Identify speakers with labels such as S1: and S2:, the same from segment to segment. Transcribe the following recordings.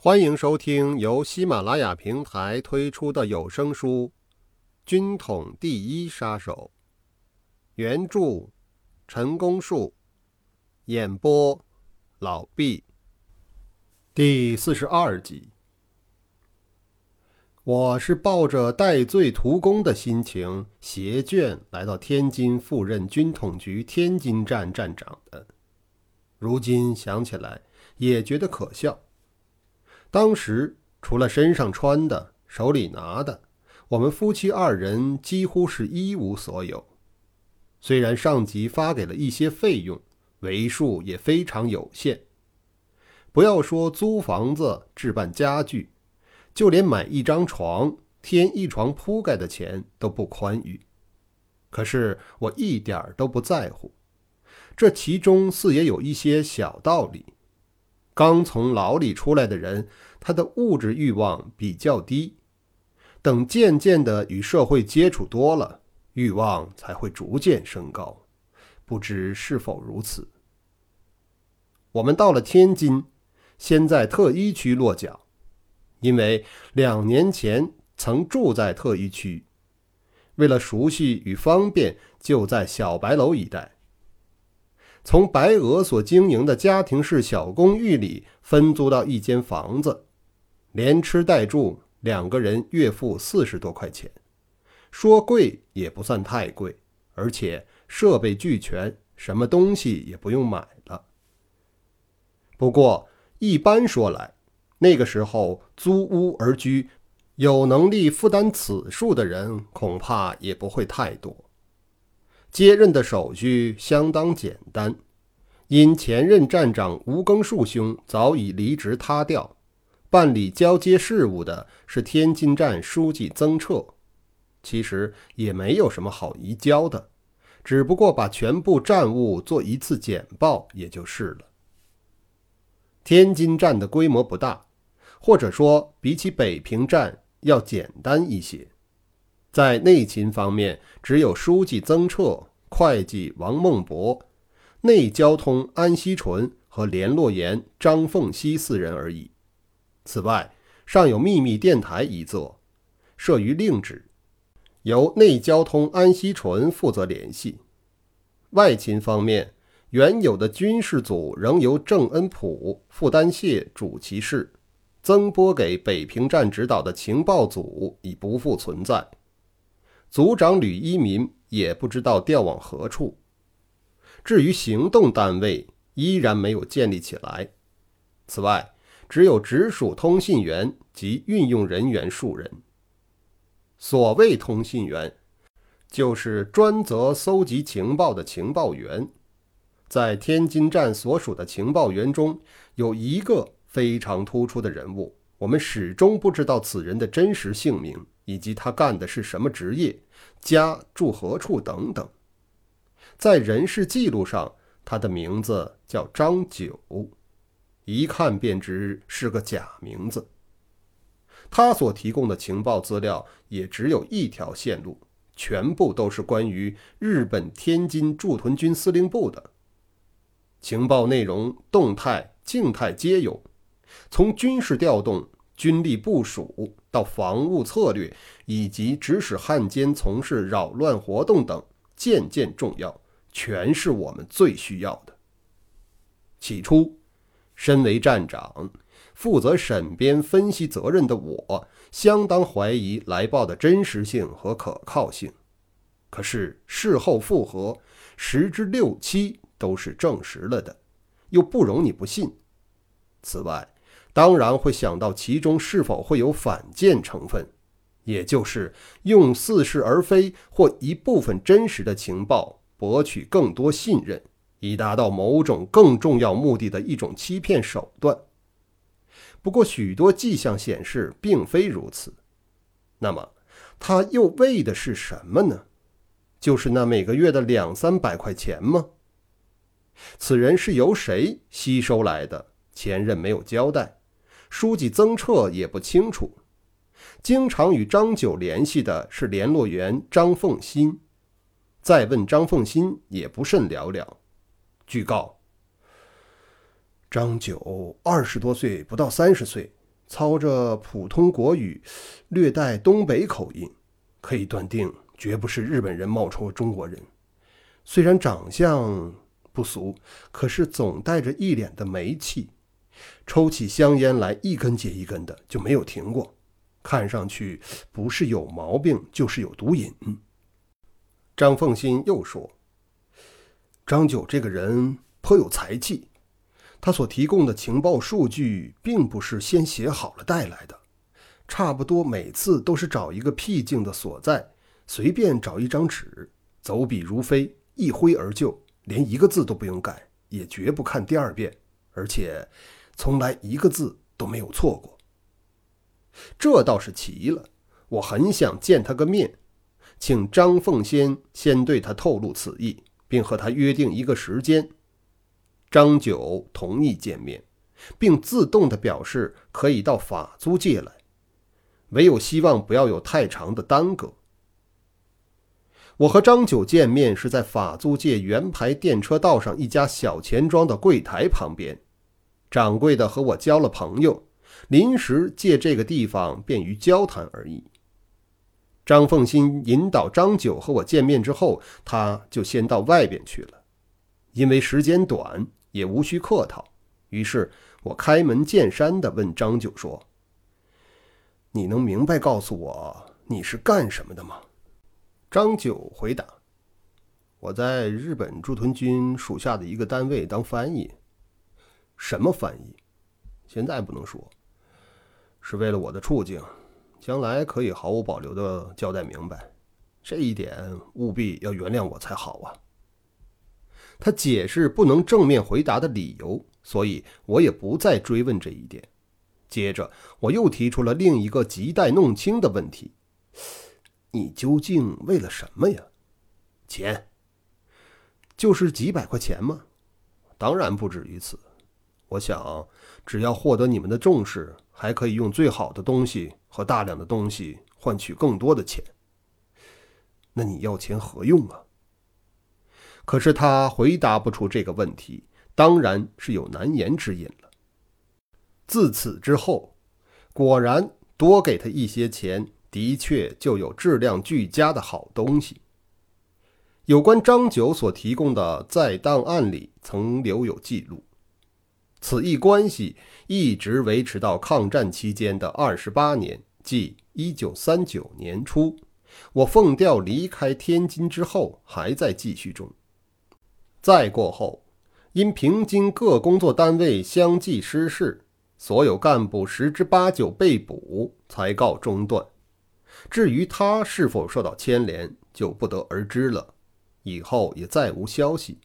S1: 欢迎收听由喜马拉雅平台推出的有声书《军统第一杀手》，原著陈功树，演播老毕，第四十二集。我是抱着戴罪图功的心情携卷来到天津赴任军统局天津站站长的，如今想起来也觉得可笑。当时除了身上穿的、手里拿的，我们夫妻二人几乎是一无所有。虽然上级发给了一些费用，为数也非常有限。不要说租房子、置办家具，就连买一张床、添一床铺盖的钱都不宽裕。可是我一点儿都不在乎，这其中似也有一些小道理。刚从牢里出来的人，他的物质欲望比较低，等渐渐的与社会接触多了，欲望才会逐渐升高。不知是否如此？我们到了天津，先在特一区落脚，因为两年前曾住在特一区，为了熟悉与方便，就在小白楼一带。从白鹅所经营的家庭式小公寓里分租到一间房子，连吃带住，两个人月付四十多块钱，说贵也不算太贵，而且设备俱全，什么东西也不用买了。不过一般说来，那个时候租屋而居，有能力负担此数的人恐怕也不会太多。接任的手续相当简单，因前任站长吴庚树兄早已离职他调，办理交接事务的是天津站书记曾彻。其实也没有什么好移交的，只不过把全部站务做一次简报，也就是了。天津站的规模不大，或者说比起北平站要简单一些。在内勤方面，只有书记曾彻、会计王孟博、内交通安锡纯和联络员张凤熙四人而已。此外，尚有秘密电台一座，设于令址，由内交通安西纯负责联系。外勤方面，原有的军事组仍由郑恩普、傅丹谢主其事，增拨给北平站指导的情报组已不复存在。组长吕一民也不知道调往何处。至于行动单位，依然没有建立起来。此外，只有直属通信员及运用人员数人。所谓通信员，就是专责搜集情报的情报员。在天津站所属的情报员中，有一个非常突出的人物，我们始终不知道此人的真实姓名。以及他干的是什么职业，家住何处等等，在人事记录上，他的名字叫张九，一看便知是个假名字。他所提供的情报资料也只有一条线路，全部都是关于日本天津驻屯军司令部的情报内容，动态、静态皆有，从军事调动。军力部署到防务策略，以及指使汉奸从事扰乱活动等，件件重要，全是我们最需要的。起初，身为站长，负责审编分析责任的我，相当怀疑来报的真实性和可靠性。可是事后复核，十之六七都是证实了的，又不容你不信。此外，当然会想到其中是否会有反间成分，也就是用似是而非或一部分真实的情报博取更多信任，以达到某种更重要目的的一种欺骗手段。不过，许多迹象显示并非如此。那么，他又为的是什么呢？就是那每个月的两三百块钱吗？此人是由谁吸收来的？前任没有交代。书记曾彻也不清楚，经常与张九联系的是联络员张凤新，再问张凤新也不甚了了。据告，张九二十多岁，不到三十岁，操着普通国语，略带东北口音，可以断定绝不是日本人冒充中国人。虽然长相不俗，可是总带着一脸的霉气，抽起香烟来一根接一根的，就没有停过。看上去不是有毛病，就是有毒瘾。张凤新又说：“张九这个人颇有才气，他所提供的情报数据并不是先写好了带来的，差不多每次都是找一个僻静的所在，随便找一张纸，走笔如飞。”一挥而就，连一个字都不用改，也绝不看第二遍，而且从来一个字都没有错过。这倒是奇了，我很想见他个面，请张凤仙先对他透露此意，并和他约定一个时间。张九同意见面，并自动的表示可以到法租界来，唯有希望不要有太长的耽搁。我和张九见面是在法租界圆牌电车道上一家小钱庄的柜台旁边，掌柜的和我交了朋友，临时借这个地方便于交谈而已。张凤新引导张九和我见面之后，他就先到外边去了，因为时间短，也无需客套。于是我开门见山地问张九说：“你能明白告诉我你是干什么的吗？”张九回答：“我在日本驻屯军属下的一个单位当翻译。什么翻译？现在不能说，是为了我的处境，将来可以毫无保留的交代明白。这一点务必要原谅我才好啊。”他解释不能正面回答的理由，所以我也不再追问这一点。接着，我又提出了另一个亟待弄清的问题。你究竟为了什么呀？钱，就是几百块钱吗？当然不止于此。我想，只要获得你们的重视，还可以用最好的东西和大量的东西换取更多的钱。那你要钱何用啊？可是他回答不出这个问题，当然是有难言之隐了。自此之后，果然多给他一些钱。的确，就有质量俱佳的好东西。有关张九所提供的在档案里曾留有记录，此一关系一直维持到抗战期间的二十八年，即一九三九年初，我奉调离开天津之后，还在继续中。再过后，因平津各工作单位相继失事，所有干部十之八九被捕，才告中断。至于他是否受到牵连，就不得而知了。以后也再无消息。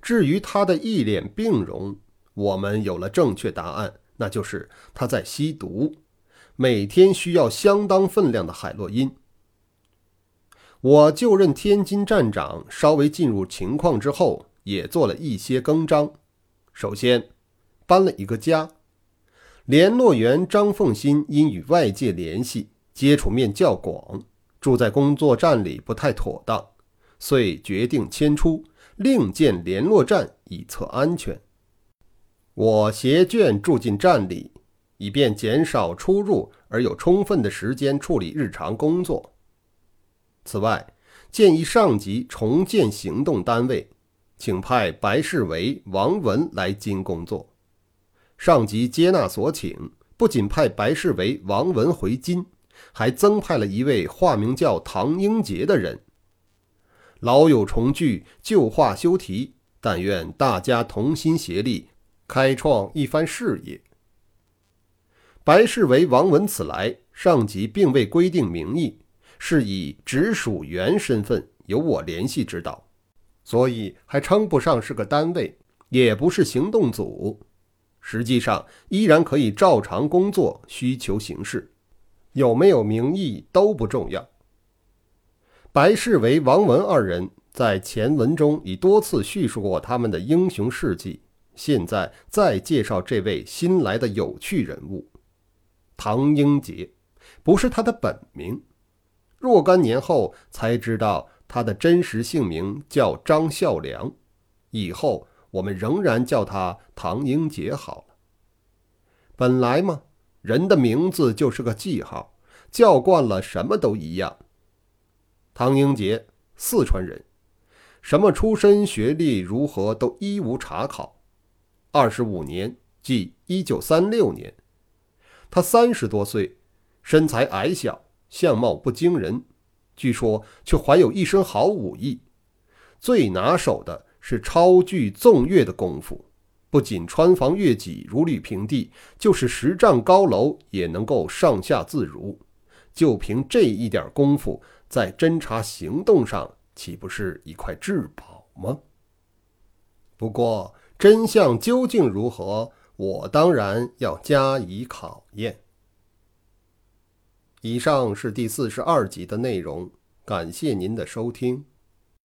S1: 至于他的一脸病容，我们有了正确答案，那就是他在吸毒，每天需要相当分量的海洛因。我就任天津站长，稍微进入情况之后，也做了一些更张。首先，搬了一个家。联络员张凤新因与外界联系。接触面较广，住在工作站里不太妥当，遂决定迁出，另建联络站以测安全。我携眷住进站里，以便减少出入，而有充分的时间处理日常工作。此外，建议上级重建行动单位，请派白世维、王文来京工作。上级接纳所请，不仅派白世维、王文回京。还增派了一位化名叫唐英杰的人。老友重聚，旧话休提。但愿大家同心协力，开创一番事业。白世维、王文此来，上级并未规定名义，是以直属员身份由我联系指导，所以还称不上是个单位，也不是行动组。实际上，依然可以照常工作，需求行事。有没有名义都不重要。白世维、王文二人在前文中已多次叙述过他们的英雄事迹，现在再介绍这位新来的有趣人物——唐英杰，不是他的本名。若干年后才知道他的真实姓名叫张孝良，以后我们仍然叫他唐英杰好了。本来嘛。人的名字就是个记号，叫惯了什么都一样。唐英杰，四川人，什么出身、学历如何都一无查考。二十五年，即一九三六年，他三十多岁，身材矮小，相貌不惊人，据说却怀有一身好武艺，最拿手的是超巨纵跃的功夫。不仅穿房越脊如履平地，就是十丈高楼也能够上下自如。就凭这一点功夫，在侦查行动上岂不是一块至宝吗？不过真相究竟如何，我当然要加以考验。以上是第四十二集的内容，感谢您的收听。